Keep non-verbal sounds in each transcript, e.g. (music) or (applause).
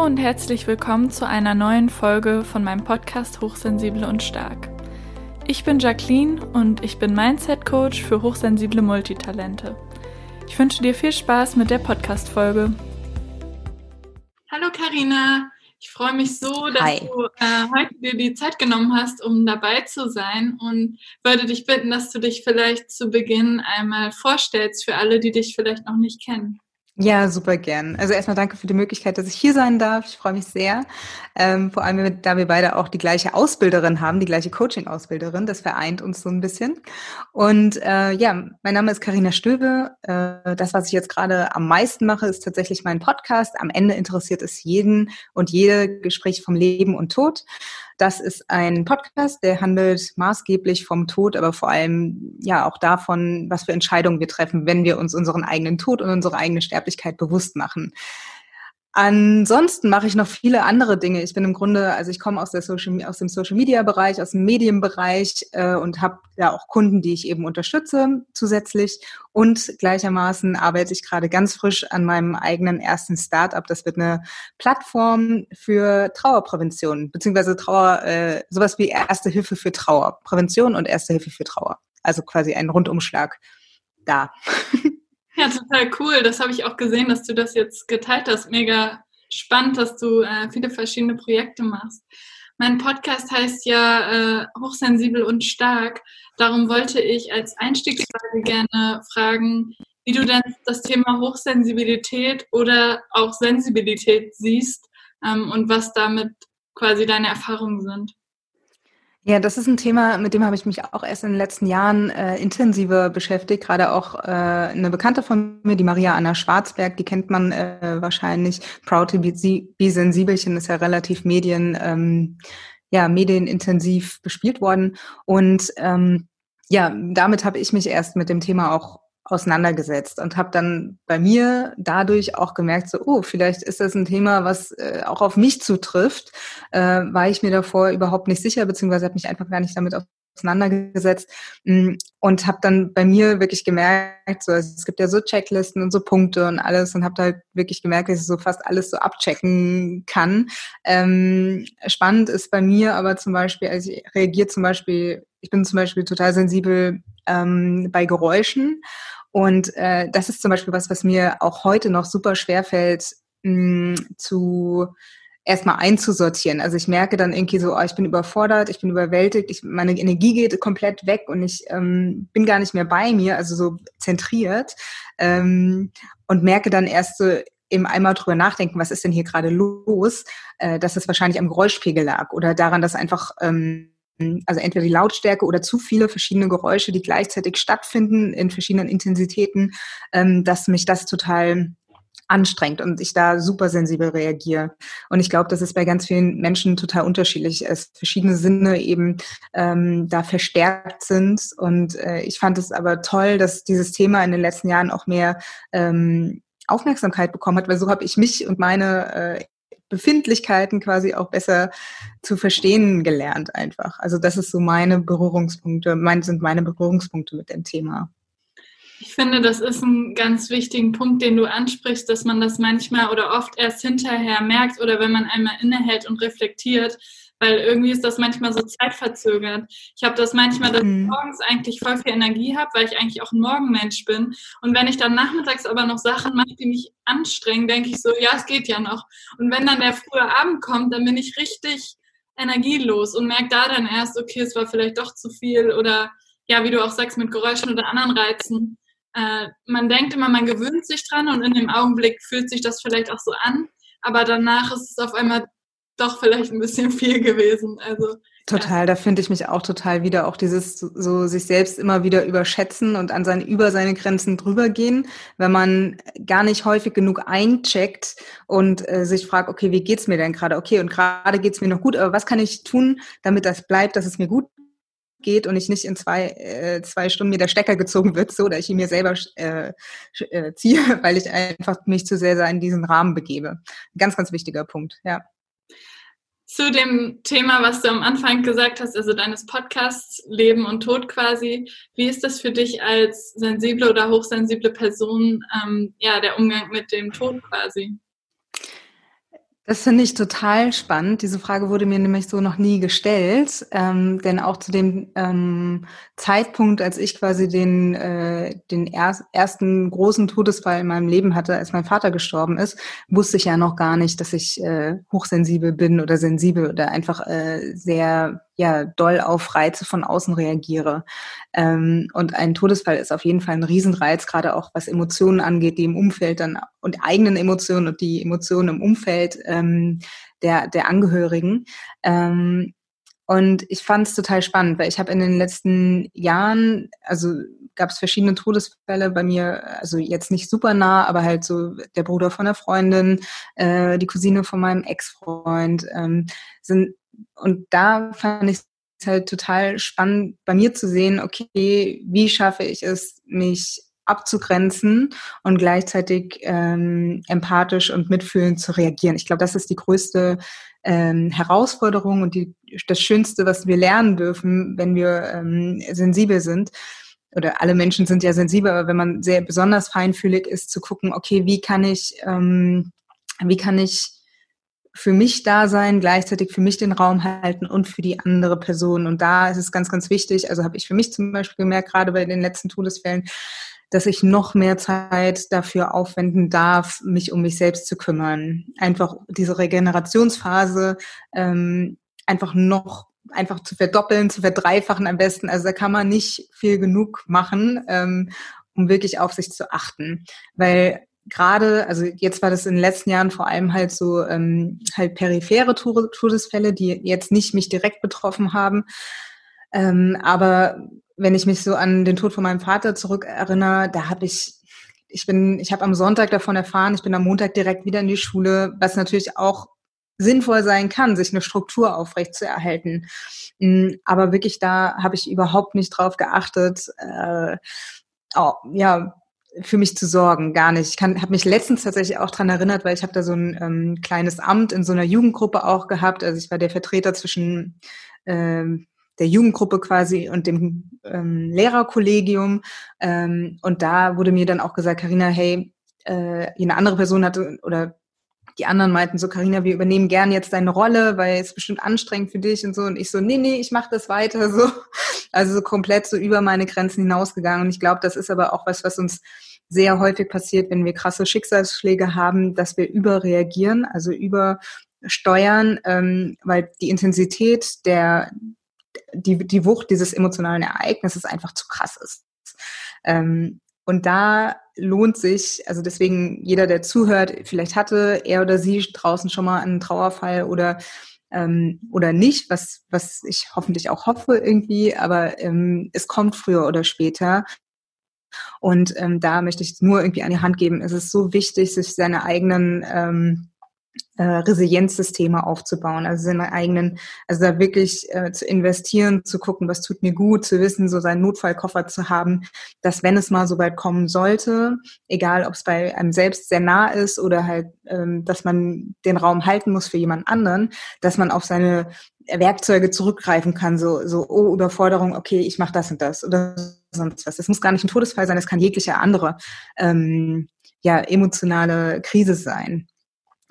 Hallo und herzlich willkommen zu einer neuen Folge von meinem Podcast Hochsensibel und Stark. Ich bin Jacqueline und ich bin Mindset Coach für hochsensible Multitalente. Ich wünsche dir viel Spaß mit der Podcast-Folge. Hallo Karina, ich freue mich so, dass Hi. du äh, heute dir die Zeit genommen hast, um dabei zu sein und würde dich bitten, dass du dich vielleicht zu Beginn einmal vorstellst für alle, die dich vielleicht noch nicht kennen. Ja, super gern. Also erstmal danke für die Möglichkeit, dass ich hier sein darf. Ich freue mich sehr. Ähm, vor allem, da wir beide auch die gleiche Ausbilderin haben, die gleiche Coaching-Ausbilderin. Das vereint uns so ein bisschen. Und äh, ja, mein Name ist Karina Stöbe. Äh, das, was ich jetzt gerade am meisten mache, ist tatsächlich mein Podcast. Am Ende interessiert es jeden und jede Gespräch vom Leben und Tod. Das ist ein Podcast, der handelt maßgeblich vom Tod, aber vor allem ja auch davon, was für Entscheidungen wir treffen, wenn wir uns unseren eigenen Tod und unsere eigene Sterblichkeit bewusst machen. Ansonsten mache ich noch viele andere Dinge. Ich bin im Grunde, also ich komme aus, der Social, aus dem Social Media Bereich, aus dem Medienbereich äh, und habe ja auch Kunden, die ich eben unterstütze zusätzlich. Und gleichermaßen arbeite ich gerade ganz frisch an meinem eigenen ersten Startup. Das wird eine Plattform für Trauerprävention, beziehungsweise Trauer, äh, sowas wie Erste Hilfe für Trauer. Prävention und Erste Hilfe für Trauer. Also quasi ein Rundumschlag da. (laughs) Ja, total cool. Das habe ich auch gesehen, dass du das jetzt geteilt hast. Mega spannend, dass du äh, viele verschiedene Projekte machst. Mein Podcast heißt ja äh, Hochsensibel und Stark. Darum wollte ich als Einstiegsfrage gerne fragen, wie du denn das Thema Hochsensibilität oder auch Sensibilität siehst ähm, und was damit quasi deine Erfahrungen sind. Ja, das ist ein Thema, mit dem habe ich mich auch erst in den letzten Jahren äh, intensiver beschäftigt. Gerade auch äh, eine Bekannte von mir, die Maria Anna Schwarzberg, die kennt man äh, wahrscheinlich. Proud to be, be Sensibelchen ist ja relativ Medien, ähm, ja, medienintensiv bespielt worden. Und ähm, ja, damit habe ich mich erst mit dem Thema auch auseinandergesetzt und habe dann bei mir dadurch auch gemerkt, so, oh, vielleicht ist das ein Thema, was äh, auch auf mich zutrifft, äh, war ich mir davor überhaupt nicht sicher, beziehungsweise habe mich einfach gar nicht damit auseinandergesetzt mm, und habe dann bei mir wirklich gemerkt, so, also es gibt ja so Checklisten und so Punkte und alles und habe halt wirklich gemerkt, dass ich so fast alles so abchecken kann. Ähm, spannend ist bei mir aber zum Beispiel, also ich reagiere zum Beispiel, ich bin zum Beispiel total sensibel ähm, bei Geräuschen und äh, das ist zum Beispiel was, was mir auch heute noch super schwer fällt, mh, zu erstmal einzusortieren. Also ich merke dann irgendwie so, oh, ich bin überfordert, ich bin überwältigt, ich, meine Energie geht komplett weg und ich ähm, bin gar nicht mehr bei mir, also so zentriert ähm, und merke dann erst so eben einmal drüber nachdenken, was ist denn hier gerade los, äh, dass es wahrscheinlich am Geräuschpegel lag oder daran, dass einfach ähm, also entweder die Lautstärke oder zu viele verschiedene Geräusche, die gleichzeitig stattfinden in verschiedenen Intensitäten, ähm, dass mich das total anstrengt und ich da super sensibel reagiere. Und ich glaube, dass es bei ganz vielen Menschen total unterschiedlich ist. Verschiedene Sinne eben ähm, da verstärkt sind. Und äh, ich fand es aber toll, dass dieses Thema in den letzten Jahren auch mehr ähm, Aufmerksamkeit bekommen hat, weil so habe ich mich und meine äh, Befindlichkeiten quasi auch besser zu verstehen gelernt einfach. Also das ist so meine Berührungspunkte, mein, sind meine Berührungspunkte mit dem Thema. Ich finde, das ist ein ganz wichtigen Punkt, den du ansprichst, dass man das manchmal oder oft erst hinterher merkt oder wenn man einmal innehält und reflektiert, weil irgendwie ist das manchmal so zeitverzögert. Ich habe das manchmal, dass ich mhm. morgens eigentlich voll viel Energie habe, weil ich eigentlich auch ein Morgenmensch bin. Und wenn ich dann nachmittags aber noch Sachen mache, die mich anstrengen, denke ich so, ja, es geht ja noch. Und wenn dann der frühe Abend kommt, dann bin ich richtig energielos und merke da dann erst, okay, es war vielleicht doch zu viel oder ja, wie du auch sagst, mit Geräuschen oder anderen Reizen. Äh, man denkt immer, man gewöhnt sich dran und in dem Augenblick fühlt sich das vielleicht auch so an, aber danach ist es auf einmal doch vielleicht ein bisschen viel gewesen. Also Total, ja. da finde ich mich auch total wieder, auch dieses so sich selbst immer wieder überschätzen und an seine, über seine Grenzen drüber gehen, wenn man gar nicht häufig genug eincheckt und äh, sich fragt, okay, wie geht's mir denn gerade? Okay, und gerade geht's mir noch gut, aber was kann ich tun, damit das bleibt, dass es mir gut geht und ich nicht in zwei, äh, zwei Stunden mir der Stecker gezogen wird, so, oder ich ihn mir selber äh, äh, (laughs) ziehe, weil ich einfach mich zu sehr in diesen Rahmen begebe. Ganz, ganz wichtiger Punkt, ja zu dem Thema, was du am Anfang gesagt hast, also deines Podcasts Leben und Tod quasi. Wie ist das für dich als sensible oder hochsensible Person, ähm, ja, der Umgang mit dem Tod quasi? Das finde ich total spannend. Diese Frage wurde mir nämlich so noch nie gestellt. Ähm, denn auch zu dem ähm, Zeitpunkt, als ich quasi den, äh, den er ersten großen Todesfall in meinem Leben hatte, als mein Vater gestorben ist, wusste ich ja noch gar nicht, dass ich äh, hochsensibel bin oder sensibel oder einfach äh, sehr ja doll auf Reize von außen reagiere. Ähm, und ein Todesfall ist auf jeden Fall ein Riesenreiz, gerade auch was Emotionen angeht, die im Umfeld dann und eigenen Emotionen und die Emotionen im Umfeld ähm, der, der Angehörigen. Ähm, und ich fand es total spannend, weil ich habe in den letzten Jahren, also gab es verschiedene Todesfälle bei mir, also jetzt nicht super nah, aber halt so der Bruder von der Freundin, äh, die Cousine von meinem Ex-Freund, ähm, sind und da fand ich es halt total spannend, bei mir zu sehen, okay, wie schaffe ich es, mich abzugrenzen und gleichzeitig ähm, empathisch und mitfühlend zu reagieren. Ich glaube, das ist die größte ähm, Herausforderung und die, das Schönste, was wir lernen dürfen, wenn wir ähm, sensibel sind. Oder alle Menschen sind ja sensibel, aber wenn man sehr besonders feinfühlig ist, zu gucken, okay, wie kann ich, ähm, wie kann ich für mich da sein, gleichzeitig für mich den Raum halten und für die andere Person. Und da ist es ganz, ganz wichtig, also habe ich für mich zum Beispiel gemerkt, gerade bei den letzten Todesfällen, dass ich noch mehr Zeit dafür aufwenden darf, mich um mich selbst zu kümmern. Einfach diese Regenerationsphase ähm, einfach noch einfach zu verdoppeln, zu verdreifachen am besten. Also da kann man nicht viel genug machen, ähm, um wirklich auf sich zu achten. Weil gerade, also jetzt war das in den letzten Jahren vor allem halt so ähm, halt periphere Todesfälle, die jetzt nicht mich direkt betroffen haben. Ähm, aber wenn ich mich so an den Tod von meinem Vater zurückerinnere, da habe ich, ich bin, ich habe am Sonntag davon erfahren, ich bin am Montag direkt wieder in die Schule, was natürlich auch sinnvoll sein kann, sich eine Struktur aufrecht zu erhalten. Mm, aber wirklich da habe ich überhaupt nicht drauf geachtet. Äh, oh, ja, für mich zu sorgen, gar nicht. Ich habe mich letztens tatsächlich auch dran erinnert, weil ich habe da so ein ähm, kleines Amt in so einer Jugendgruppe auch gehabt. Also ich war der Vertreter zwischen ähm, der Jugendgruppe quasi und dem ähm, Lehrerkollegium. Ähm, und da wurde mir dann auch gesagt, Karina, hey, äh, eine andere Person hatte oder die anderen meinten so, Karina, wir übernehmen gern jetzt deine Rolle, weil es bestimmt anstrengend für dich und so. Und ich so, nee, nee, ich mache das weiter so. (laughs) Also so komplett so über meine Grenzen hinausgegangen. Und ich glaube, das ist aber auch was, was uns sehr häufig passiert, wenn wir krasse Schicksalsschläge haben, dass wir überreagieren, also übersteuern, ähm, weil die Intensität der, die, die Wucht dieses emotionalen Ereignisses einfach zu krass ist. Ähm, und da lohnt sich, also deswegen jeder, der zuhört, vielleicht hatte er oder sie draußen schon mal einen Trauerfall oder ähm, oder nicht, was was ich hoffentlich auch hoffe irgendwie, aber ähm, es kommt früher oder später. Und ähm, da möchte ich nur irgendwie an die Hand geben. Es ist so wichtig, sich seine eigenen ähm, äh, Resilienzsysteme aufzubauen, also seine eigenen, also da wirklich äh, zu investieren, zu gucken, was tut mir gut, zu wissen, so seinen Notfallkoffer zu haben, dass wenn es mal so weit kommen sollte, egal ob es bei einem selbst sehr nah ist oder halt, ähm, dass man den Raum halten muss für jemand anderen, dass man auf seine Werkzeuge zurückgreifen kann, so, so oh, Überforderung, okay, ich mache das und das oder sonst was. Das muss gar nicht ein Todesfall sein, das kann jegliche andere ähm, ja, emotionale Krise sein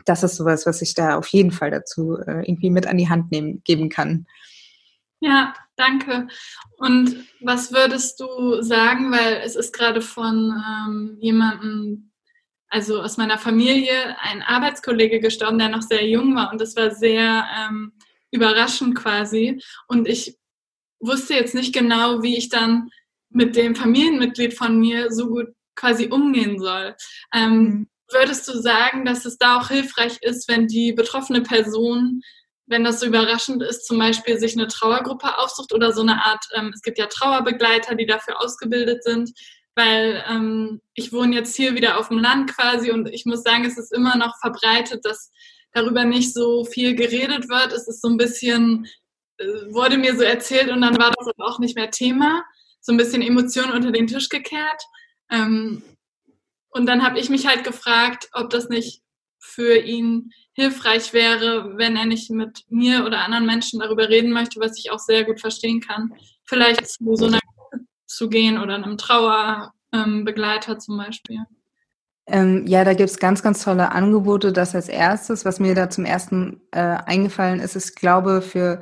das ist sowas, was ich da auf jeden Fall dazu äh, irgendwie mit an die Hand nehmen, geben kann. Ja, danke. Und was würdest du sagen, weil es ist gerade von ähm, jemandem, also aus meiner Familie, ein Arbeitskollege gestorben, der noch sehr jung war und das war sehr ähm, überraschend quasi. Und ich wusste jetzt nicht genau, wie ich dann mit dem Familienmitglied von mir so gut quasi umgehen soll. Ähm, mhm. Würdest du sagen, dass es da auch hilfreich ist, wenn die betroffene Person, wenn das so überraschend ist, zum Beispiel sich eine Trauergruppe aufsucht oder so eine Art, ähm, es gibt ja Trauerbegleiter, die dafür ausgebildet sind, weil ähm, ich wohne jetzt hier wieder auf dem Land quasi und ich muss sagen, es ist immer noch verbreitet, dass darüber nicht so viel geredet wird. Es ist so ein bisschen, äh, wurde mir so erzählt und dann war das auch nicht mehr Thema. So ein bisschen Emotionen unter den Tisch gekehrt. Ähm, und dann habe ich mich halt gefragt, ob das nicht für ihn hilfreich wäre, wenn er nicht mit mir oder anderen Menschen darüber reden möchte, was ich auch sehr gut verstehen kann. Vielleicht zu so einer zu gehen oder einem Trauerbegleiter ähm, zum Beispiel. Ähm, ja, da gibt's ganz, ganz tolle Angebote. Das als erstes, was mir da zum ersten äh, eingefallen ist, ist, glaube für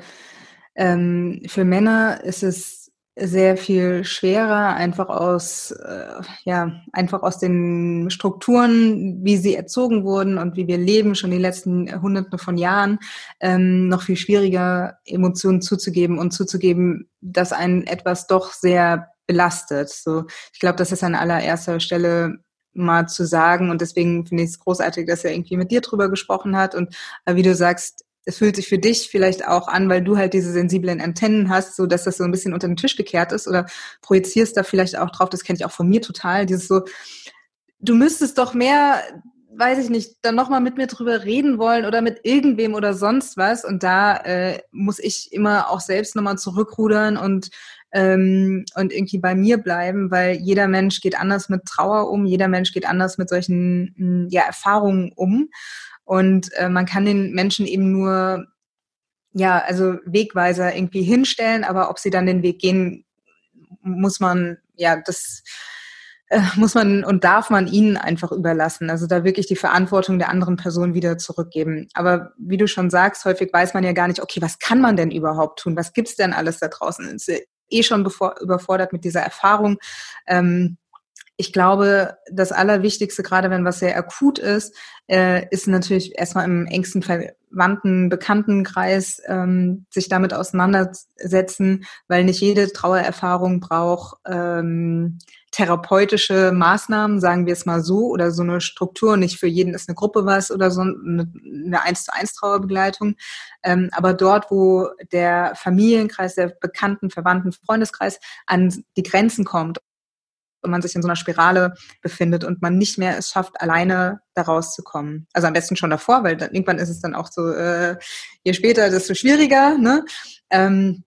ähm, für Männer ist es sehr viel schwerer, einfach aus, äh, ja, einfach aus den Strukturen, wie sie erzogen wurden und wie wir leben, schon die letzten Hunderte von Jahren, ähm, noch viel schwieriger, Emotionen zuzugeben und zuzugeben, dass einen etwas doch sehr belastet. So, ich glaube, das ist an allererster Stelle mal zu sagen und deswegen finde ich es großartig, dass er irgendwie mit dir drüber gesprochen hat und äh, wie du sagst, es fühlt sich für dich vielleicht auch an, weil du halt diese sensiblen Antennen hast, so dass das so ein bisschen unter den Tisch gekehrt ist oder projizierst da vielleicht auch drauf, das kenne ich auch von mir total, dieses so, du müsstest doch mehr, weiß ich nicht, dann nochmal mit mir drüber reden wollen oder mit irgendwem oder sonst was. Und da äh, muss ich immer auch selbst nochmal zurückrudern und ähm, und irgendwie bei mir bleiben, weil jeder Mensch geht anders mit Trauer um, jeder Mensch geht anders mit solchen ja, Erfahrungen um. Und äh, man kann den Menschen eben nur, ja, also Wegweiser irgendwie hinstellen, aber ob sie dann den Weg gehen, muss man, ja, das äh, muss man und darf man ihnen einfach überlassen. Also da wirklich die Verantwortung der anderen Person wieder zurückgeben. Aber wie du schon sagst, häufig weiß man ja gar nicht, okay, was kann man denn überhaupt tun? Was gibt's denn alles da draußen? Ist eh schon bevor, überfordert mit dieser Erfahrung. Ähm, ich glaube, das Allerwichtigste, gerade wenn was sehr akut ist, äh, ist natürlich erstmal im engsten verwandten Bekanntenkreis ähm, sich damit auseinandersetzen, weil nicht jede Trauererfahrung braucht ähm, therapeutische Maßnahmen, sagen wir es mal so, oder so eine Struktur. Nicht für jeden ist eine Gruppe was oder so eine, 1 zu 1 Trauerbegleitung. Ähm, aber dort, wo der Familienkreis, der bekannten, verwandten Freundeskreis an die Grenzen kommt und man sich in so einer Spirale befindet und man nicht mehr es schafft, alleine da rauszukommen. Also am besten schon davor, weil dann, irgendwann ist es dann auch so, äh, je später, desto schwieriger. Ne? Ähm,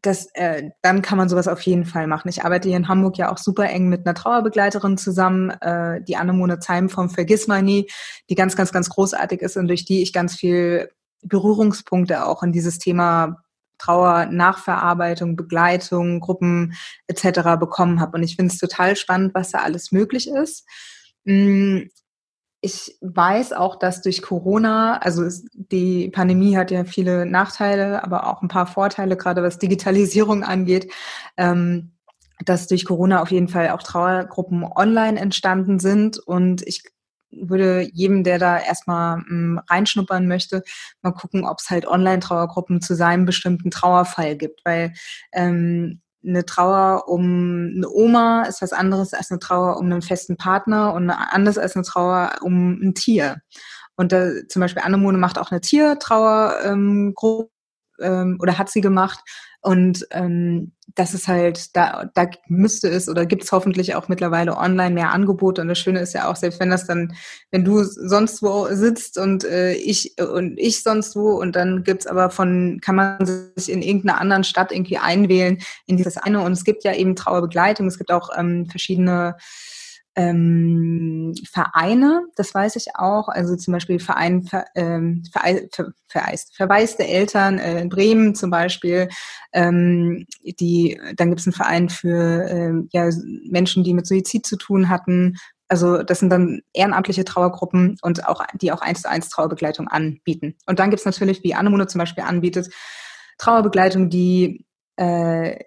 das, äh, dann kann man sowas auf jeden Fall machen. Ich arbeite hier in Hamburg ja auch super eng mit einer Trauerbegleiterin zusammen, äh, die Annemone Zeim vom Vergiss mal nie, die ganz, ganz, ganz großartig ist und durch die ich ganz viel Berührungspunkte auch in dieses Thema Trauer, Nachverarbeitung, Begleitung, Gruppen etc. bekommen habe. Und ich finde es total spannend, was da alles möglich ist. Mm, ich weiß auch, dass durch Corona, also die Pandemie hat ja viele Nachteile, aber auch ein paar Vorteile, gerade was Digitalisierung (laughs) angeht, ähm, dass durch Corona auf jeden Fall auch Trauergruppen online entstanden sind. Und ich würde jedem, der da erstmal m, hm, reinschnuppern möchte, mal gucken, ob es halt Online-Trauergruppen zu seinem bestimmten Trauerfall gibt, weil ähm, eine Trauer um eine Oma ist was anderes als eine Trauer um einen festen Partner und anders als eine Trauer um ein Tier. Und da, zum Beispiel Annemone macht auch eine Tiertrauergruppe ähm, ähm, oder hat sie gemacht. Und ähm, das ist halt, da, da müsste es oder gibt es hoffentlich auch mittlerweile online mehr Angebote. Und das Schöne ist ja auch, selbst wenn das dann, wenn du sonst wo sitzt und äh, ich und ich sonst wo und dann gibt's aber von, kann man sich in irgendeiner anderen Stadt irgendwie einwählen in dieses eine. Und es gibt ja eben Trauerbegleitung, es gibt auch ähm, verschiedene ähm, Vereine, das weiß ich auch, also zum Beispiel Verein ver, ähm, ver, ver, vereist, verwaiste Eltern äh, in Bremen zum Beispiel, ähm, die, dann gibt es einen Verein für ähm, ja, Menschen, die mit Suizid zu tun hatten. Also das sind dann ehrenamtliche Trauergruppen und auch die auch eins zu eins Trauerbegleitung anbieten. Und dann gibt es natürlich, wie Annemone zum Beispiel anbietet, Trauerbegleitung, die äh,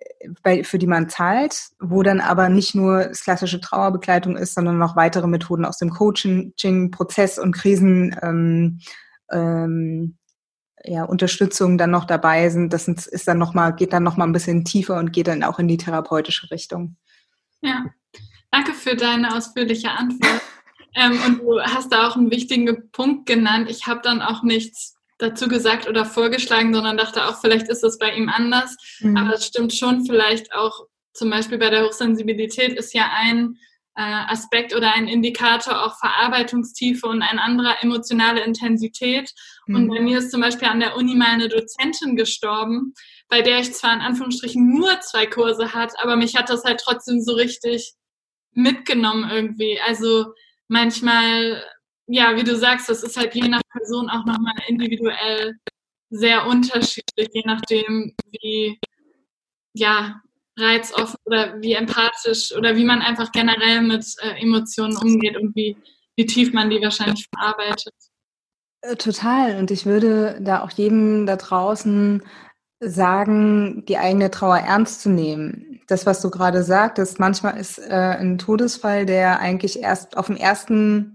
bei, für die man zahlt, wo dann aber nicht nur das klassische Trauerbegleitung ist, sondern noch weitere Methoden aus dem Coaching-Prozess und Krisen ähm, ähm, ja, Unterstützung dann noch dabei sind. Das ist dann noch mal, geht dann noch mal ein bisschen tiefer und geht dann auch in die therapeutische Richtung. Ja, danke für deine ausführliche Antwort. (laughs) ähm, und du hast da auch einen wichtigen Punkt genannt. Ich habe dann auch nichts dazu gesagt oder vorgeschlagen, sondern dachte auch, vielleicht ist das bei ihm anders. Mhm. Aber es stimmt schon, vielleicht auch zum Beispiel bei der Hochsensibilität ist ja ein äh, Aspekt oder ein Indikator auch Verarbeitungstiefe und ein anderer emotionale Intensität. Mhm. Und bei mir ist zum Beispiel an der Uni mal eine Dozentin gestorben, bei der ich zwar in Anführungsstrichen nur zwei Kurse hat, aber mich hat das halt trotzdem so richtig mitgenommen irgendwie. Also manchmal ja, wie du sagst, das ist halt je nach Person auch nochmal individuell sehr unterschiedlich, je nachdem, wie, ja, reizoffen oder wie empathisch oder wie man einfach generell mit äh, Emotionen umgeht und wie, wie tief man die wahrscheinlich verarbeitet. Äh, total. Und ich würde da auch jedem da draußen sagen, die eigene Trauer ernst zu nehmen. Das, was du gerade sagtest, manchmal ist äh, ein Todesfall, der eigentlich erst auf den ersten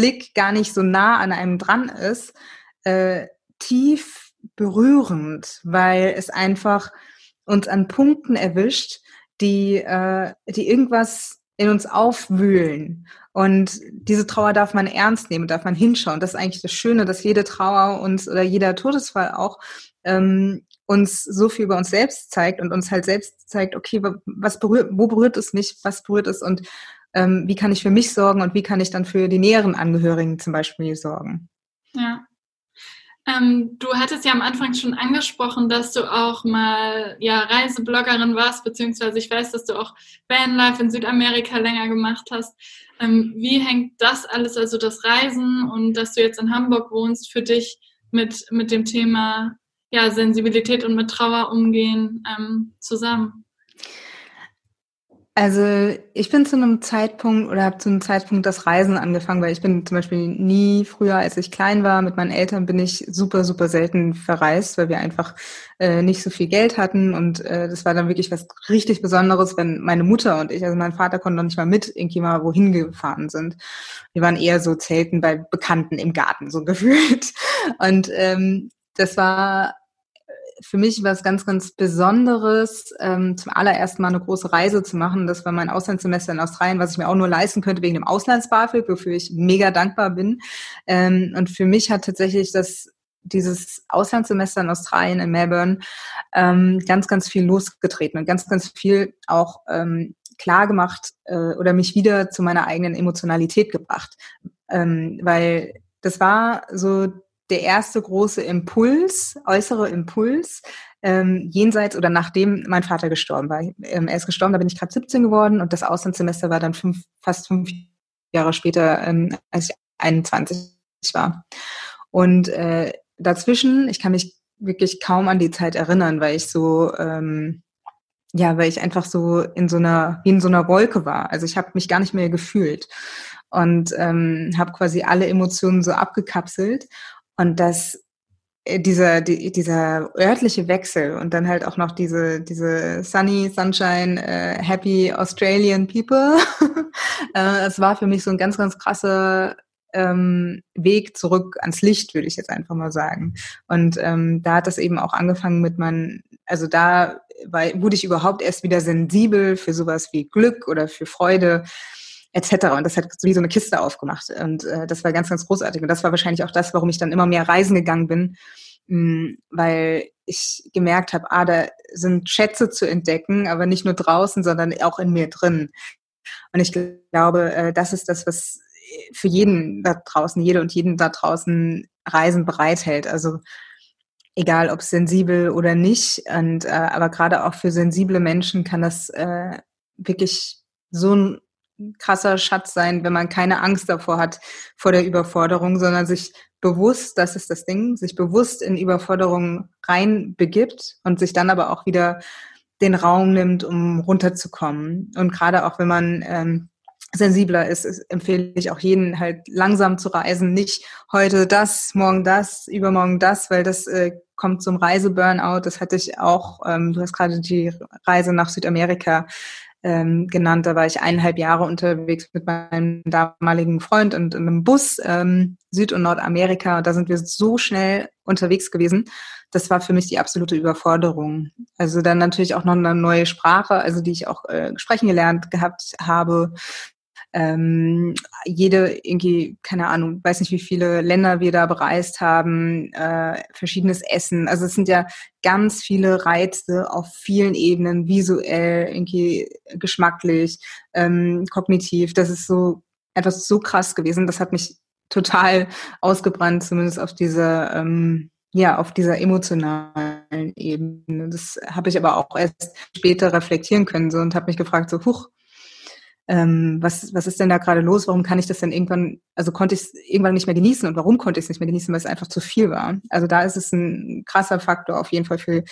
Blick gar nicht so nah an einem dran ist, äh, tief berührend, weil es einfach uns an Punkten erwischt, die, äh, die irgendwas in uns aufwühlen. Und diese Trauer darf man ernst nehmen, darf man hinschauen. Das ist eigentlich das Schöne, dass jede Trauer uns oder jeder Todesfall auch ähm, uns so viel über uns selbst zeigt und uns halt selbst zeigt, okay, was berührt, wo berührt es mich, was berührt es und ähm, wie kann ich für mich sorgen und wie kann ich dann für die näheren Angehörigen zum Beispiel sorgen. Ja. Ähm, du hattest ja am Anfang schon angesprochen, dass du auch mal ja, Reisebloggerin warst, beziehungsweise ich weiß, dass du auch Vanlife in Südamerika länger gemacht hast. Ähm, wie hängt das alles, also das Reisen und dass du jetzt in Hamburg wohnst, für dich mit, mit dem Thema ja, Sensibilität und mit Trauer umgehen ähm, zusammen? Also ich bin zu einem Zeitpunkt oder habe zu einem Zeitpunkt das Reisen angefangen, weil ich bin zum Beispiel nie früher, als ich klein war, mit meinen Eltern bin ich super, super selten verreist, weil wir einfach äh, nicht so viel Geld hatten und äh, das war dann wirklich was richtig Besonderes, wenn meine Mutter und ich, also mein Vater konnte noch nicht mal mit irgendwie mal wohin gefahren sind. Wir waren eher so Zelten bei Bekannten im Garten, so (laughs) gefühlt. Und ähm, das war für mich was ganz, ganz Besonderes, ähm, zum allerersten Mal eine große Reise zu machen. Das war mein Auslandssemester in Australien, was ich mir auch nur leisten könnte wegen dem Auslands-BAföG, wofür ich mega dankbar bin. Ähm, und für mich hat tatsächlich das dieses Auslandssemester in Australien, in Melbourne, ähm, ganz, ganz viel losgetreten und ganz, ganz viel auch ähm, klar gemacht äh, oder mich wieder zu meiner eigenen Emotionalität gebracht. Ähm, weil das war so der erste große Impuls, äußere Impuls, ähm, jenseits oder nachdem mein Vater gestorben war. Ähm, er ist gestorben, da bin ich gerade 17 geworden und das Auslandssemester war dann fünf, fast fünf Jahre später, ähm, als ich 21 war. Und äh, dazwischen, ich kann mich wirklich kaum an die Zeit erinnern, weil ich so ähm, ja, weil ich einfach so in so einer in so einer Wolke war. Also ich habe mich gar nicht mehr gefühlt und ähm, habe quasi alle Emotionen so abgekapselt und das äh, dieser, die, dieser örtliche Wechsel und dann halt auch noch diese, diese sunny, sunshine, äh, happy Australian people. (laughs) äh, es war für mich so ein ganz, ganz krasser ähm, Weg zurück ans Licht, würde ich jetzt einfach mal sagen. Und ähm, da hat das eben auch angefangen mit meinen, also da war, wurde ich überhaupt erst wieder sensibel für sowas wie Glück oder für Freude etc. Und das hat wie so eine Kiste aufgemacht. Und äh, das war ganz, ganz großartig. Und das war wahrscheinlich auch das, warum ich dann immer mehr reisen gegangen bin, mh, mm, weil ich gemerkt habe, ah, da sind Schätze zu entdecken, aber nicht nur draußen, sondern auch in mir drin. Und ich glaube, äh, das ist das, was für jeden da draußen, jede und jeden da draußen Reisen bereithält. Also egal ob sensibel oder nicht. Und äh, aber gerade auch für sensible Menschen kann das äh, wirklich so ein krasser Schatz sein, wenn man keine Angst davor hat, vor der Überforderung, sondern sich bewusst, das ist das Ding, sich bewusst in Überforderung rein begibt und sich dann aber auch wieder den Raum nimmt, um runterzukommen. Und gerade auch wenn man ähm, sensibler ist, ist, empfehle ich auch jeden halt langsam zu reisen, nicht heute das, morgen das, übermorgen das, weil das äh, kommt zum Reiseburnout. Das hatte ich auch, ähm, du hast gerade die Reise nach Südamerika ähm, genannt. Da war ich eineinhalb Jahre unterwegs mit meinem damaligen Freund und in einem Bus ähm, Süd- und Nordamerika. Da sind wir so schnell unterwegs gewesen. Das war für mich die absolute Überforderung. Also dann natürlich auch noch eine neue Sprache, also die ich auch äh, sprechen gelernt gehabt habe ähm, jede irgendwie, keine Ahnung, weiß nicht, wie viele Länder wir da bereist haben, äh, verschiedenes Essen. Also es sind ja ganz viele Reize auf vielen Ebenen, visuell, irgendwie geschmacklich, ähm, kognitiv. Das ist so etwas so krass gewesen. Das hat mich total ausgebrannt, zumindest auf dieser ähm, ja, auf dieser emotionalen Ebene. Das habe ich aber auch erst später reflektieren können so und habe mich gefragt, so, huch, ähm, was, was ist denn da gerade los? Warum kann ich das denn irgendwann, also konnte ich es irgendwann nicht mehr genießen und warum konnte ich es nicht mehr genießen, weil es einfach zu viel war. Also da ist es ein krasser Faktor auf jeden Fall für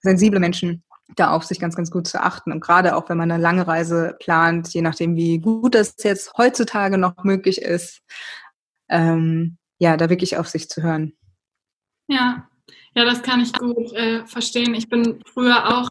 sensible Menschen, da auf sich ganz, ganz gut zu achten. Und gerade auch, wenn man eine lange Reise plant, je nachdem, wie gut das jetzt heutzutage noch möglich ist, ähm, ja, da wirklich auf sich zu hören. Ja, ja, das kann ich gut äh, verstehen. Ich bin früher auch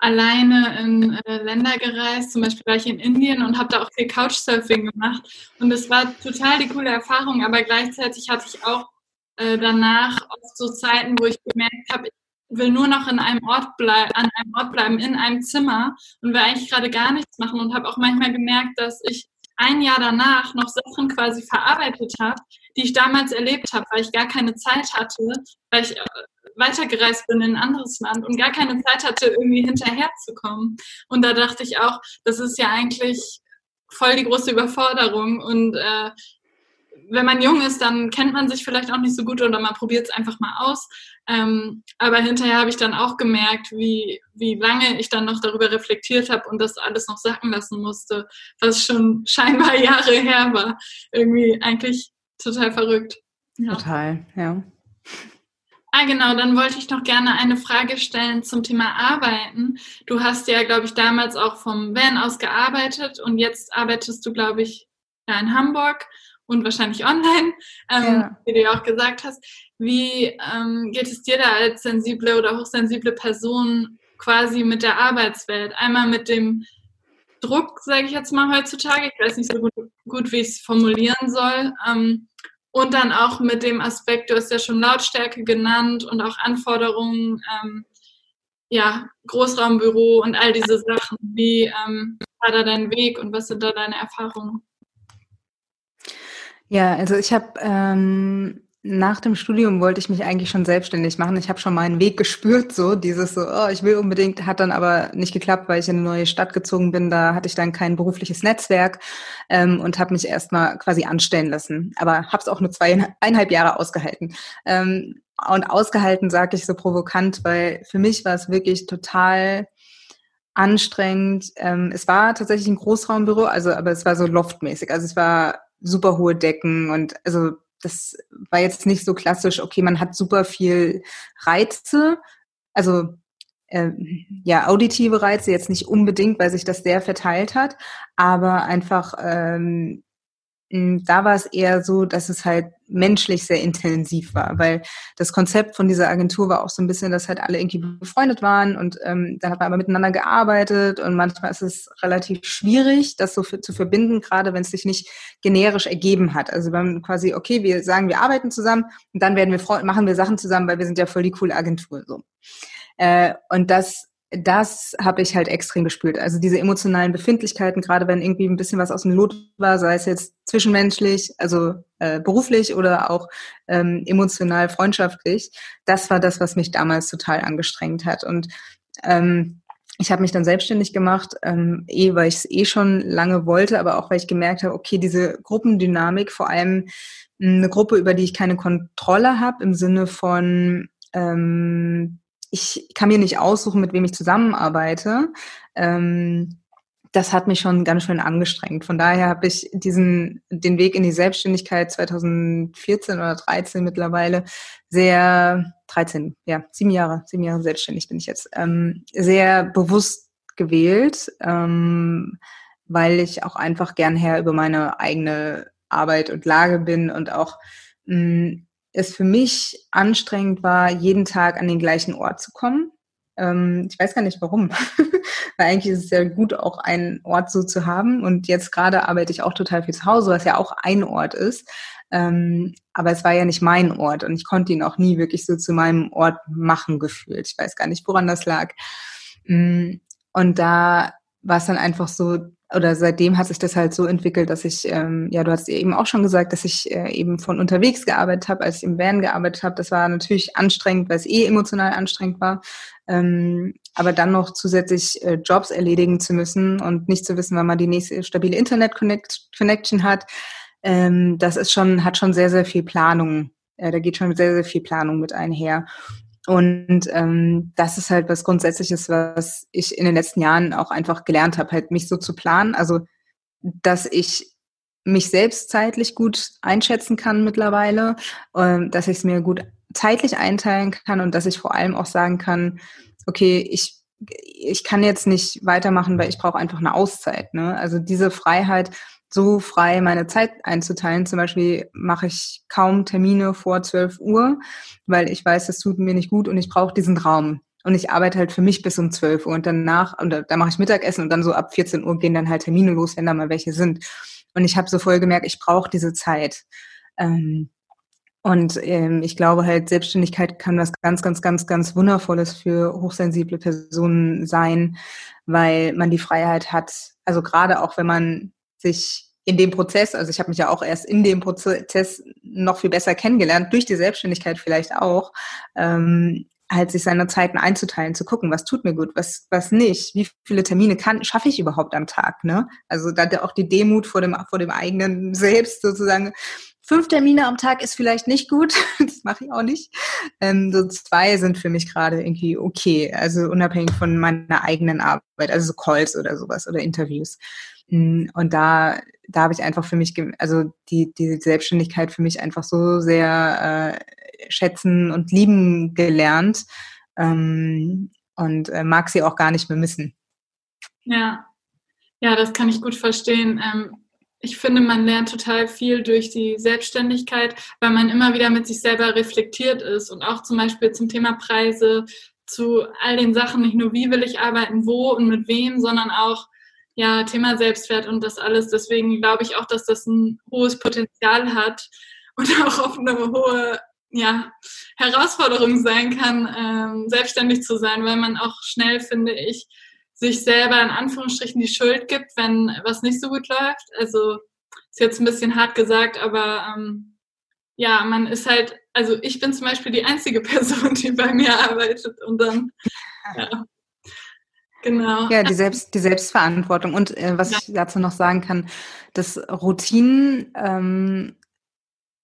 alleine in äh, Länder gereist, zum Beispiel war ich in Indien und habe da auch viel Couchsurfing gemacht. Und es war total die coole Erfahrung, aber gleichzeitig hatte ich auch äh, danach oft so Zeiten, wo ich gemerkt habe, ich will nur noch in einem Ort an einem Ort bleiben, in einem Zimmer und will eigentlich gerade gar nichts machen und habe auch manchmal gemerkt, dass ich ein Jahr danach noch Sachen quasi verarbeitet habe, die ich damals erlebt habe, weil ich gar keine Zeit hatte, weil ich äh, weitergereist bin in ein anderes Land und gar keine Zeit hatte, irgendwie hinterherzukommen. Und da dachte ich auch, das ist ja eigentlich voll die große Überforderung und äh, wenn man jung ist, dann kennt man sich vielleicht auch nicht so gut oder man probiert es einfach mal aus. Ähm, aber hinterher habe ich dann auch gemerkt, wie, wie lange ich dann noch darüber reflektiert habe und das alles noch sacken lassen musste, was schon (laughs) scheinbar Jahre her war. Irgendwie eigentlich total verrückt. Ja. Total, ja. Ah, genau, dann wollte ich noch gerne eine Frage stellen zum Thema Arbeiten. Du hast ja, glaube ich, damals auch vom Van aus gearbeitet und jetzt arbeitest du, glaube ich, ja, in Hamburg und wahrscheinlich online, ähm, ja. wie du ja auch gesagt hast. Wie ähm, geht es dir da als sensible oder hochsensible Person quasi mit der Arbeitswelt? Einmal mit dem Druck, sage ich jetzt mal heutzutage, ich weiß nicht so gut, gut wie ich es formulieren soll. Ähm, und dann auch mit dem Aspekt, du hast ja schon Lautstärke genannt und auch Anforderungen, ähm, ja, Großraumbüro und all diese Sachen. Wie ähm, war da dein Weg und was sind da deine Erfahrungen? Ja, also ich habe ähm, nach dem Studium wollte ich mich eigentlich schon selbstständig machen. Ich habe schon meinen Weg gespürt, so dieses so, oh, ich will unbedingt, hat dann aber nicht geklappt, weil ich in eine neue Stadt gezogen bin. Da hatte ich dann kein berufliches Netzwerk ähm, und habe mich erstmal quasi anstellen lassen. Aber habe es auch nur zweieinhalb Jahre ausgehalten. Ähm, und ausgehalten sage ich so provokant, weil für mich war es wirklich total anstrengend. Ähm, es war tatsächlich ein Großraumbüro, also aber es war so loftmäßig. Also es war super hohe Decken und also das war jetzt nicht so klassisch, okay, man hat super viel Reize, also äh, ja, auditive Reize jetzt nicht unbedingt, weil sich das sehr verteilt hat, aber einfach ähm, hm, da war es eher so, dass es halt menschlich sehr intensiv war, weil das Konzept von dieser Agentur war auch so ein bisschen, dass halt alle irgendwie befreundet waren und ähm, dann hat man aber miteinander gearbeitet und manchmal ist es relativ schwierig, das so für, zu verbinden, gerade wenn es sich nicht generisch ergeben hat. Also wenn quasi, okay, wir sagen, wir arbeiten zusammen und dann werden wir machen wir Sachen zusammen, weil wir sind ja voll die coole Agentur so. Äh, und das das habe ich halt extrem gespürt. Also diese emotionalen Befindlichkeiten, gerade wenn irgendwie ein bisschen was aus dem Lot war, sei es jetzt zwischenmenschlich, also äh, beruflich oder auch ähm, emotional, freundschaftlich, das war das, was mich damals total angestrengt hat. Und ähm, ich habe mich dann selbstständig gemacht, ähm, eh, weil ich es eh schon lange wollte, aber auch weil ich gemerkt habe, okay, diese Gruppendynamik, vor allem eine Gruppe, über die ich keine Kontrolle habe, im Sinne von ähm, ich kann mir nicht aussuchen, mit wem ich zusammenarbeite. Ähm, das hat mich schon ganz schön angestrengt. Von daher habe ich diesen den Weg in die Selbstständigkeit 2014 oder 13 mittlerweile sehr 13, ja sieben Jahre, sieben Jahre selbstständig bin ich jetzt ähm, sehr bewusst gewählt, ähm, weil ich auch einfach gern Herr über meine eigene Arbeit und Lage bin und auch mh, mm, es für mich anstrengend war, jeden Tag an den gleichen Ort zu kommen. Ähm, ich weiß gar nicht warum, (laughs) weil eigentlich ist es ja gut, auch einen Ort so zu haben. Und jetzt gerade arbeite ich auch total viel zu Hause, was ja auch ein Ort ist. Ähm, aber es war ja nicht mein Ort und ich konnte ihn auch nie wirklich so zu meinem Ort machen gefühlt. Ich weiß gar nicht, woran das lag. Mm, und da war es dann einfach so, oder seitdem hat sich das halt so entwickelt, dass ich, ähm, ja, du hast eben auch schon gesagt, dass ich äh, eben von unterwegs gearbeitet habe, als ich im Van gearbeitet habe. Das war natürlich anstrengend, weil es eh emotional anstrengend war. Ähm, aber dann noch zusätzlich äh, Jobs erledigen zu müssen und nicht zu wissen, wann man die nächste stabile Internet-Connection hat, ähm, das ist schon, hat schon sehr, sehr viel Planung. Äh, da geht schon sehr, sehr viel Planung mit einher. Und ähm, das ist halt was Grundsätzliches, was ich in den letzten Jahren auch einfach gelernt habe, halt mich so zu planen. Also, dass ich mich selbst zeitlich gut einschätzen kann mittlerweile, ähm, dass ich es mir gut zeitlich einteilen kann und dass ich vor allem auch sagen kann, okay, ich ich kann jetzt nicht weitermachen, weil ich brauche einfach eine Auszeit. Ne? Also diese Freiheit, so frei meine Zeit einzuteilen. Zum Beispiel mache ich kaum Termine vor 12 Uhr, weil ich weiß, das tut mir nicht gut und ich brauche diesen Raum. Und ich arbeite halt für mich bis um 12 Uhr und danach, und da, da mache ich Mittagessen und dann so ab 14 Uhr gehen dann halt Termine los, wenn da mal welche sind. Und ich habe so voll gemerkt, ich brauche diese Zeit. Ähm, und ähm, ich glaube halt, Selbstständigkeit kann was ganz, ganz, ganz, ganz Wundervolles für hochsensible Personen sein, weil man die Freiheit hat. Also gerade auch, wenn man sich in dem Prozess, also ich habe mich ja auch erst in dem Prozess noch viel besser kennengelernt, durch die Selbstständigkeit vielleicht auch, ähm, halt sich seine Zeiten einzuteilen, zu gucken, was tut mir gut, was, was nicht, wie viele Termine kann, schaffe ich überhaupt am Tag, ne? Also da auch die Demut vor dem, vor dem eigenen Selbst sozusagen. Fünf Termine am Tag ist vielleicht nicht gut, (laughs) das mache ich auch nicht. Ähm, so zwei sind für mich gerade irgendwie okay, also unabhängig von meiner eigenen Arbeit, also so Calls oder sowas oder Interviews. Mm, und da, da habe ich einfach für mich, also die, die Selbstständigkeit für mich einfach so sehr äh, schätzen und lieben gelernt ähm, und äh, mag sie auch gar nicht mehr missen. Ja, ja, das kann ich gut verstehen. Ähm, ich finde, man lernt total viel durch die Selbstständigkeit, weil man immer wieder mit sich selber reflektiert ist und auch zum Beispiel zum Thema Preise, zu all den Sachen, nicht nur wie will ich arbeiten, wo und mit wem, sondern auch ja, Thema Selbstwert und das alles. Deswegen glaube ich auch, dass das ein hohes Potenzial hat und (laughs) auch auf eine hohe ja, Herausforderung sein kann, ähm, selbstständig zu sein, weil man auch schnell, finde ich, sich selber in Anführungsstrichen die Schuld gibt, wenn was nicht so gut läuft. Also ist jetzt ein bisschen hart gesagt, aber ähm, ja, man ist halt, also ich bin zum Beispiel die einzige (laughs) Person, die bei mir arbeitet und dann ja, Genau. Ja, die, Selbst, die Selbstverantwortung. Und äh, was ja. ich dazu noch sagen kann, dass Routinen, ähm,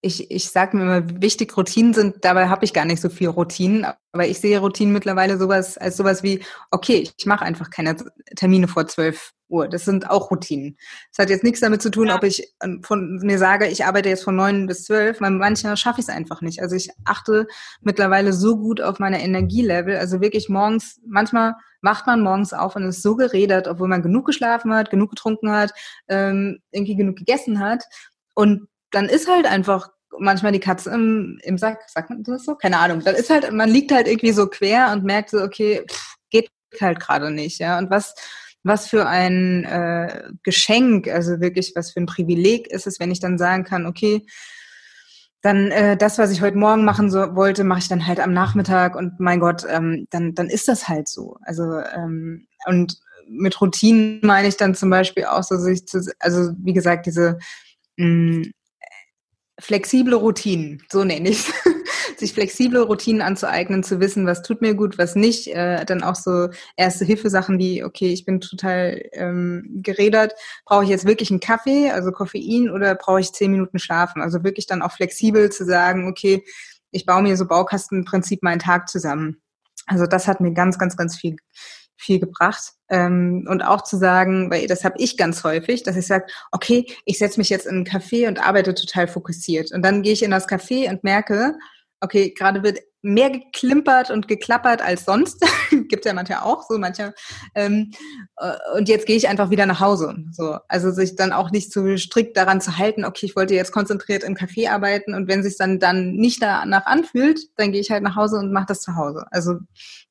ich, ich sage mir immer, wichtig Routinen sind, dabei habe ich gar nicht so viel Routinen, aber ich sehe Routinen mittlerweile sowas als sowas wie, okay, ich mache einfach keine Termine vor zwölf Uhr. Das sind auch Routinen. Das hat jetzt nichts damit zu tun, ja. ob ich ähm, von mir sage, ich arbeite jetzt von neun bis zwölf, weil manchmal schaffe ich es einfach nicht. Also ich achte mittlerweile so gut auf meine Energielevel. Also wirklich morgens, manchmal wacht man morgens auf und ist so geredet, obwohl man genug geschlafen hat, genug getrunken hat, ähm, irgendwie genug gegessen hat. Und dann ist halt einfach manchmal die Katze im, im Sack, sagt man das so? Keine Ahnung. Dann ist halt, man liegt halt irgendwie so quer und merkt so, okay, pff, geht halt gerade nicht, ja. Und was, was für ein äh, Geschenk, also wirklich was für ein Privileg ist es, wenn ich dann sagen kann, okay, dann äh, das, was ich heute Morgen machen so, wollte, mache ich dann halt am Nachmittag und mein Gott, ähm, dann, dann ist das halt so. Also ähm, und mit Routinen meine ich dann zum Beispiel auch so, also wie gesagt, diese mh, mm, flexible Routinen, so nenne ich es. Sich flexible Routinen anzueignen, zu wissen, was tut mir gut, was nicht. Äh, dann auch so erste Hilfesachen wie, okay, ich bin total ähm, geredert, brauche ich jetzt wirklich einen Kaffee, also Koffein, oder brauche ich zehn Minuten schlafen? Also wirklich dann auch flexibel zu sagen, okay, ich baue mir so Baukastenprinzip meinen Tag zusammen. Also das hat mir ganz, ganz, ganz viel viel gebracht. Ähm, und auch zu sagen, weil das habe ich ganz häufig, dass ich sage, okay, ich setze mich jetzt in einen Café und arbeite total fokussiert. Und dann gehe ich in das Café und merke, okay, gerade wird mehr geklimpert und geklappert als sonst. (laughs) Gibt ja manchmal auch so, manche. Ähm, äh, und jetzt gehe ich einfach wieder nach Hause. So, also sich dann auch nicht zu strikt daran zu halten, okay, ich wollte jetzt konzentriert im Café arbeiten und wenn sich dann dann nicht danach anfühlt, dann gehe ich halt nach Hause und mache das zu Hause. Also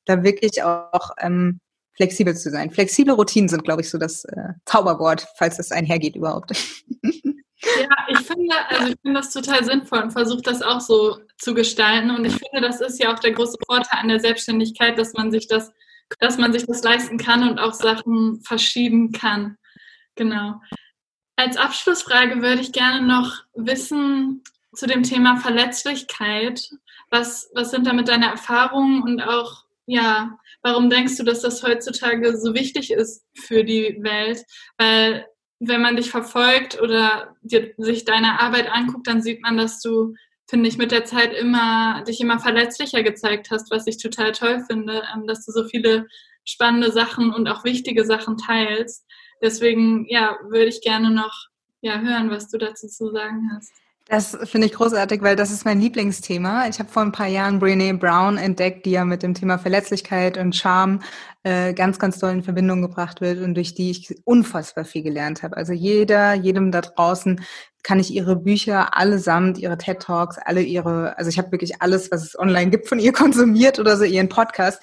da wirklich auch ähm, flexibel zu sein. Flexible Routinen sind, glaube ich, so das äh, Zauberwort, falls das einhergeht überhaupt. (laughs) Ja, ich finde, also ich finde das total sinnvoll und versuche das auch so zu gestalten. Und ich finde, das ist ja auch der große Vorteil an der Selbstständigkeit, dass man sich das, dass man sich das leisten kann und auch Sachen verschieben kann. Genau. Als Abschlussfrage würde ich gerne noch wissen zu dem Thema Verletzlichkeit. Was, was sind damit deine Erfahrungen und auch, ja, warum denkst du, dass das heutzutage so wichtig ist für die Welt? Weil wenn man dich verfolgt oder dir, sich deine Arbeit anguckt, dann sieht man, dass du, finde ich, mit der Zeit immer, dich immer verletzlicher gezeigt hast, was ich total toll finde, ähm, dass du so viele spannende Sachen und auch wichtige Sachen teilst. Deswegen, ja, würde ich gerne noch ja, hören, was du dazu zu sagen hast. Das finde ich großartig, weil das ist mein Lieblingsthema. Ich habe vor ein paar Jahren Brene Brown entdeckt, die ja mit dem Thema Verletzlichkeit und Charme äh, ganz, ganz toll in Verbindung gebracht wird und durch die ich unfassbar viel gelernt habe. Also jeder, jedem da draußen kann ich ihre Bücher allesamt, ihre TED Talks, alle ihre, also ich habe wirklich alles, was es online gibt, von ihr konsumiert oder so ihren Podcast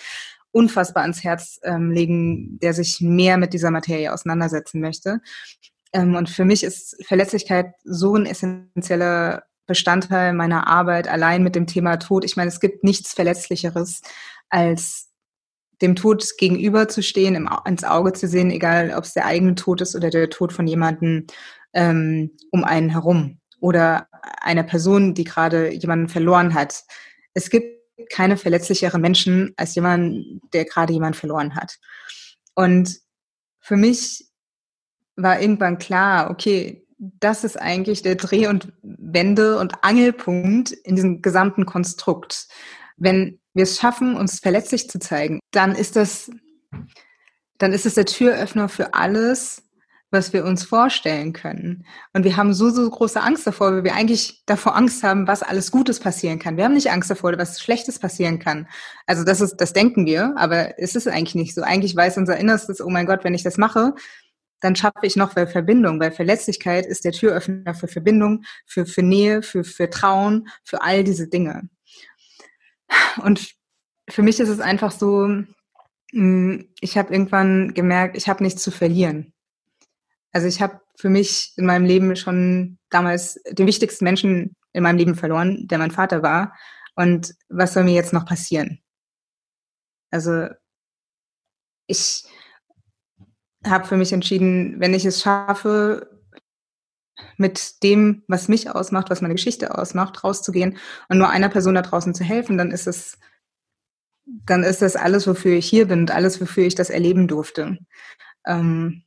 unfassbar ans Herz ähm, legen, der sich mehr mit dieser Materie auseinandersetzen möchte. Ähm, und für mich ist Verletzlichkeit so ein essentieller Bestandteil meiner Arbeit allein mit dem Thema Tod. Ich meine, es gibt nichts Verletzlicheres, als dem Tod gegenüberzustehen, im, ins Auge zu sehen, egal ob es der eigene Tod ist oder der Tod von jemandem ähm, um einen herum oder einer Person, die gerade jemanden verloren hat. Es gibt keine verletzlichere Menschen als jemand, der gerade jemanden verloren hat. Und für mich war irgendwann klar, okay, das ist eigentlich der Dreh- und Wende- und Angelpunkt in diesem gesamten Konstrukt. Wenn wir es schaffen, uns verletzlich zu zeigen, dann ist das, dann ist es der Türöffner für alles, was wir uns vorstellen können. Und wir haben so, so große Angst davor, weil wir eigentlich davor Angst haben, was alles Gutes passieren kann. Wir haben nicht Angst davor, was Schlechtes passieren kann. Also das ist, das denken wir, aber es ist eigentlich nicht so. Eigentlich weiß unser Innerstes, oh mein Gott, wenn ich das mache, dann schaffe ich noch Verbindung, weil Verletzlichkeit ist der Türöffner für Verbindung, für, für Nähe, für Vertrauen, für all diese Dinge. Und für mich ist es einfach so, hm, ich habe irgendwann gemerkt, ich habe nichts zu verlieren. Also ich habe für mich in meinem Leben schon damals den wichtigsten Menschen in meinem Leben verloren, der mein Vater war. Und was soll mir jetzt noch passieren? Also ich habe für mich entschieden, wenn ich es schaffe, mit dem, was mich ausmacht, was meine Geschichte ausmacht, rauszugehen und nur einer Person da draußen zu helfen, dann ist es, dann ist das alles, wofür ich hier bin und alles, wofür ich das erleben durfte. Ähm,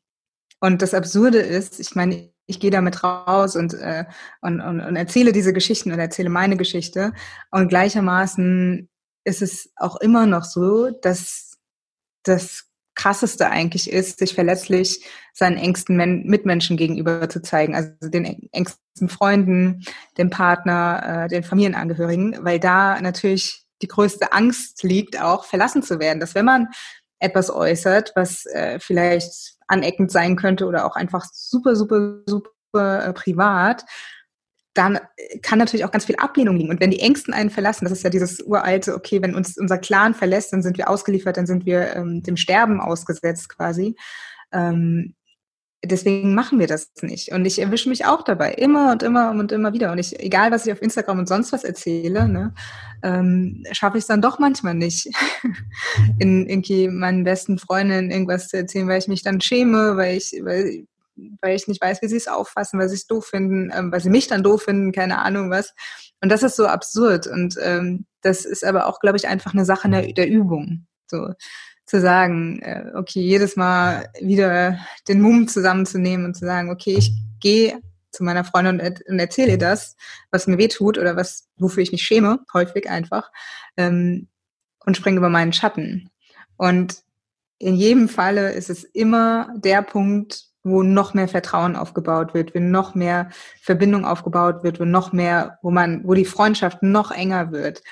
und das Absurde ist, ich meine, ich gehe damit raus und, äh, und, und, und erzähle diese Geschichten und erzähle meine Geschichte. Und gleichermaßen ist es auch immer noch so, dass das krasseste eigentlich ist, sich verletzlich seinen engsten Men Mitmenschen gegenüber zu zeigen, also den engsten Freunden, dem Partner, äh, den Familienangehörigen, weil da natürlich die größte Angst liegt, auch verlassen zu werden. Dass wenn man etwas äußert, was äh, vielleicht aneckend sein könnte oder auch einfach super, super, super äh, privat, dann kann natürlich auch ganz viel Ablehnung liegen. Und wenn die Ängsten einen verlassen, das ist ja dieses uralte, okay, wenn uns unser Clan verlässt, dann sind wir ausgeliefert, dann sind wir ähm, dem Sterben ausgesetzt quasi. Ähm, deswegen machen wir das nicht. Und ich erwische mich auch dabei, immer und immer und immer wieder. Und ich, egal was ich auf Instagram und sonst was erzähle, ne, ähm, schaffe ich es dann doch manchmal nicht, (laughs) in irgendwie meinen besten Freundinnen irgendwas zu erzählen, weil ich mich dann schäme, weil ich, weil weil ich nicht weiß, wie sie es auffassen, weil sie es doof finden, ähm, weil sie mich dann doof finden, keine Ahnung was. Und das ist so absurd. Und ähm, das ist aber auch, glaube ich, einfach eine Sache der, der Übung. So zu sagen, äh, okay, jedes Mal wieder den Mumm zusammenzunehmen und zu sagen, okay, ich gehe zu meiner Freundin und, erzähle ihr das, was mir weh tut oder was, wofür ich mich schäme, häufig einfach, ähm, und springe über meinen Schatten. Und in jedem Falle ist es immer der Punkt, wo noch mehr Vertrauen aufgebaut wird, wo noch mehr Verbindung aufgebaut wird, wo noch mehr, wo man, wo die Freundschaft noch enger wird.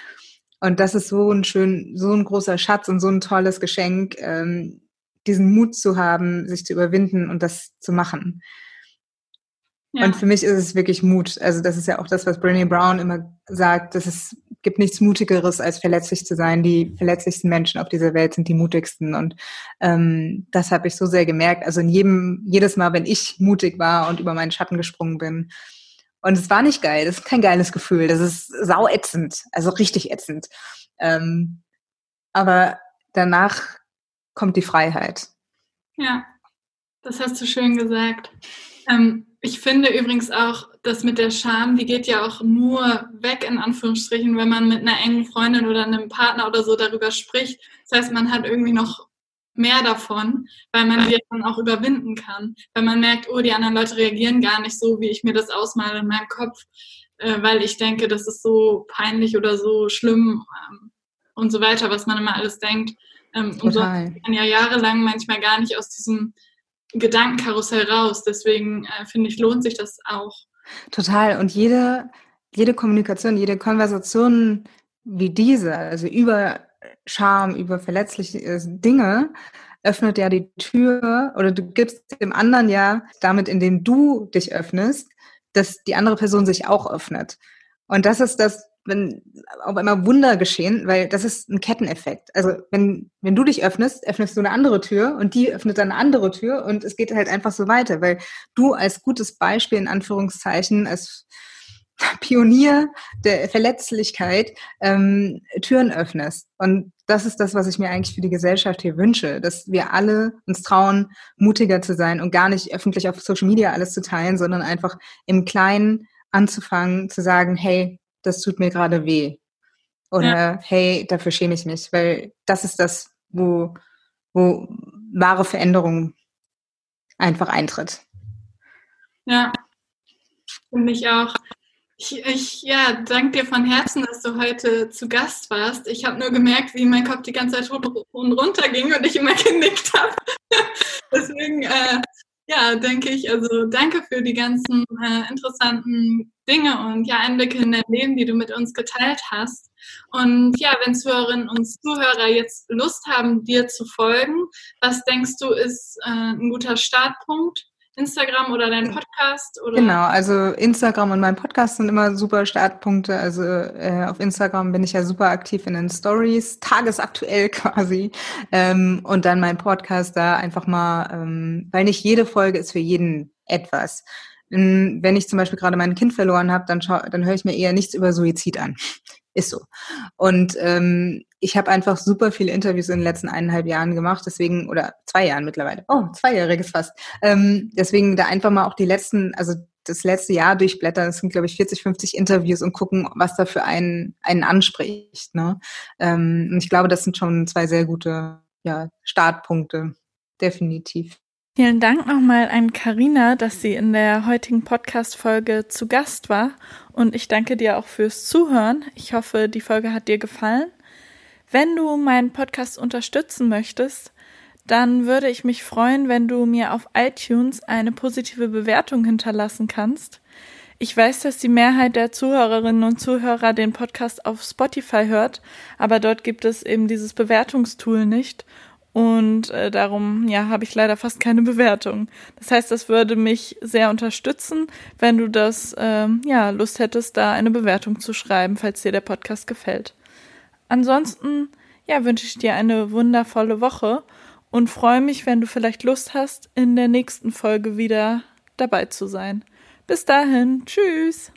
Und das ist so ein schön, so ein großer Schatz und so ein tolles Geschenk, ähm, diesen Mut zu haben, sich zu überwinden und das zu machen. Ja. Und für mich ist es wirklich Mut. Also das ist ja auch das, was Brené Brown immer sagt, dass es gibt nichts Mutigeres, als verletzlich zu sein. Die verletzlichsten Menschen auf dieser Welt sind die mutigsten. Und ähm, das habe ich so sehr gemerkt. Also in jedem, jedes Mal, wenn ich mutig war und über meinen Schatten gesprungen bin. Und es war nicht geil. Das ist kein geiles Gefühl. Das ist sau ätzend. Also richtig ätzend. Ähm, aber danach kommt die Freiheit. Ja, das hast du schön gesagt. Ähm, ich finde übrigens auch, dass mit der Scham, die geht ja auch nur weg, in Anführungsstrichen, wenn man mit einer engen Freundin oder einem Partner oder so darüber spricht. Das heißt, man hat irgendwie noch mehr davon, weil man sie dann auch überwinden kann. Weil man merkt, oh, die anderen Leute reagieren gar nicht so, wie ich mir das ausmale in meinem Kopf, äh, weil ich denke, das ist so peinlich oder so schlimm ähm, und so weiter, was man immer alles denkt. Ähm, und so kann man ja jahrelang manchmal gar nicht aus diesem Gedankenkarussell raus. Deswegen äh, finde ich, lohnt sich das auch, Total. Und jede, jede Kommunikation, jede Konversation wie diese, also über Scham, über verletzliche äh, Dinge, öffnet ja die Tür oder du gibst dem anderen ja damit, indem du dich öffnest, dass die andere Person sich auch öffnet. Und das ist das, wenn auf einmal Wunder geschehen, weil das ist ein Ketteneffekt. Also wenn, wenn du dich öffnest, öffnest du eine andere Tür und die öffnet dann eine andere Tür und es geht halt einfach so weiter, weil du als gutes Beispiel in Anführungszeichen, als (laughs) Pionier der Verletzlichkeit ähm, Türen öffnest. Und das ist das, was ich mir eigentlich für die Gesellschaft hier wünsche, dass wir alle uns trauen, mutiger zu sein und gar nicht öffentlich auf Social Media alles zu teilen, sondern einfach im Kleinen anzufangen, zu sagen, hey, das tut mir gerade weh. Oder ja. hey, dafür schäme ich mich, weil das ist das, wo, wo wahre Veränderung einfach eintritt. Ja, finde ich auch. Ich, ich ja, danke dir von Herzen, dass du heute zu Gast warst. Ich habe nur gemerkt, wie mein Kopf die ganze Zeit hoch und runter ging und ich immer (laughs) genickt habe. (laughs) Deswegen, äh, ja, denke ich, also danke für die ganzen äh, interessanten Dinge und ja, Einblicke in dein Leben, die du mit uns geteilt hast. Und ja, wenn Zuhörerinnen und Zuhörer jetzt Lust haben, dir zu folgen, was denkst du ist äh, ein guter Startpunkt? Instagram oder dein Podcast? Oder? Genau, also Instagram und mein Podcast sind immer super Startpunkte. Also äh, auf Instagram bin ich ja super aktiv in den Stories, tagesaktuell (laughs) quasi. Ähm, und dann mein Podcast da einfach mal, ähm, weil nicht jede Folge ist für jeden etwas. Wenn ich zum Beispiel gerade mein Kind verloren habe, dann, dann höre ich mir eher nichts über Suizid an. Ist so. Und ähm, ich habe einfach super viele Interviews in den letzten eineinhalb Jahren gemacht, deswegen, oder zwei Jahren mittlerweile. Oh, zweijähriges fast. Ähm, deswegen da einfach mal auch die letzten, also das letzte Jahr durchblättern, das sind, glaube ich, 40, 50 Interviews und gucken, was da für einen, einen anspricht. Ne? Ähm, und ich glaube, das sind schon zwei sehr gute ja, Startpunkte, definitiv. Vielen Dank nochmal an Karina, dass sie in der heutigen Podcast-Folge zu Gast war. Und ich danke dir auch fürs Zuhören. Ich hoffe, die Folge hat dir gefallen. Wenn du meinen Podcast unterstützen möchtest, dann würde ich mich freuen, wenn du mir auf iTunes eine positive Bewertung hinterlassen kannst. Ich weiß, dass die Mehrheit der Zuhörerinnen und Zuhörer den Podcast auf Spotify hört, aber dort gibt es eben dieses Bewertungstool nicht. Und äh, darum, ja, habe ich leider fast keine Bewertung. Das heißt, das würde mich sehr unterstützen, wenn du das, ähm, ja, Lust hättest, da eine Bewertung zu schreiben, falls dir der Podcast gefällt. Ansonsten, ja, wünsche ich dir eine wundervolle Woche und freue mich, wenn du vielleicht Lust hast, in der nächsten Folge wieder dabei zu sein. Bis dahin, tschüss!